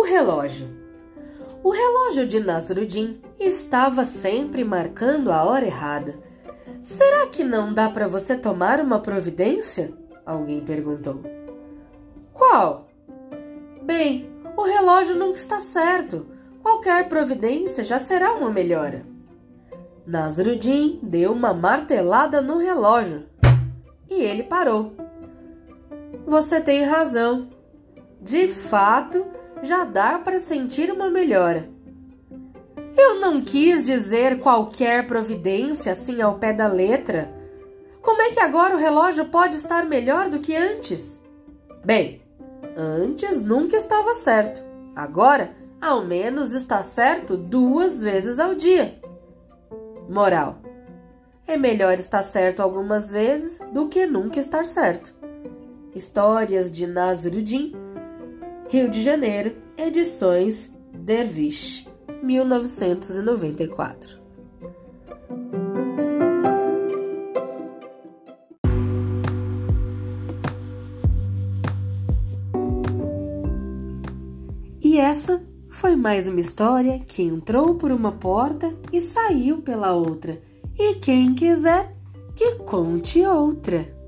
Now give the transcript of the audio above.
O relógio. O relógio de Nasruddin estava sempre marcando a hora errada. Será que não dá para você tomar uma providência? Alguém perguntou. Qual? Bem, o relógio nunca está certo. Qualquer providência já será uma melhora. Nasruddin deu uma martelada no relógio e ele parou. Você tem razão. De fato, já dá para sentir uma melhora. Eu não quis dizer qualquer providência assim ao pé da letra. Como é que agora o relógio pode estar melhor do que antes? Bem, antes nunca estava certo. Agora, ao menos está certo duas vezes ao dia. Moral: é melhor estar certo algumas vezes do que nunca estar certo. Histórias de Nasruddin Rio de Janeiro, Edições Dervish, 1994. E essa foi mais uma história que entrou por uma porta e saiu pela outra. E quem quiser, que conte outra.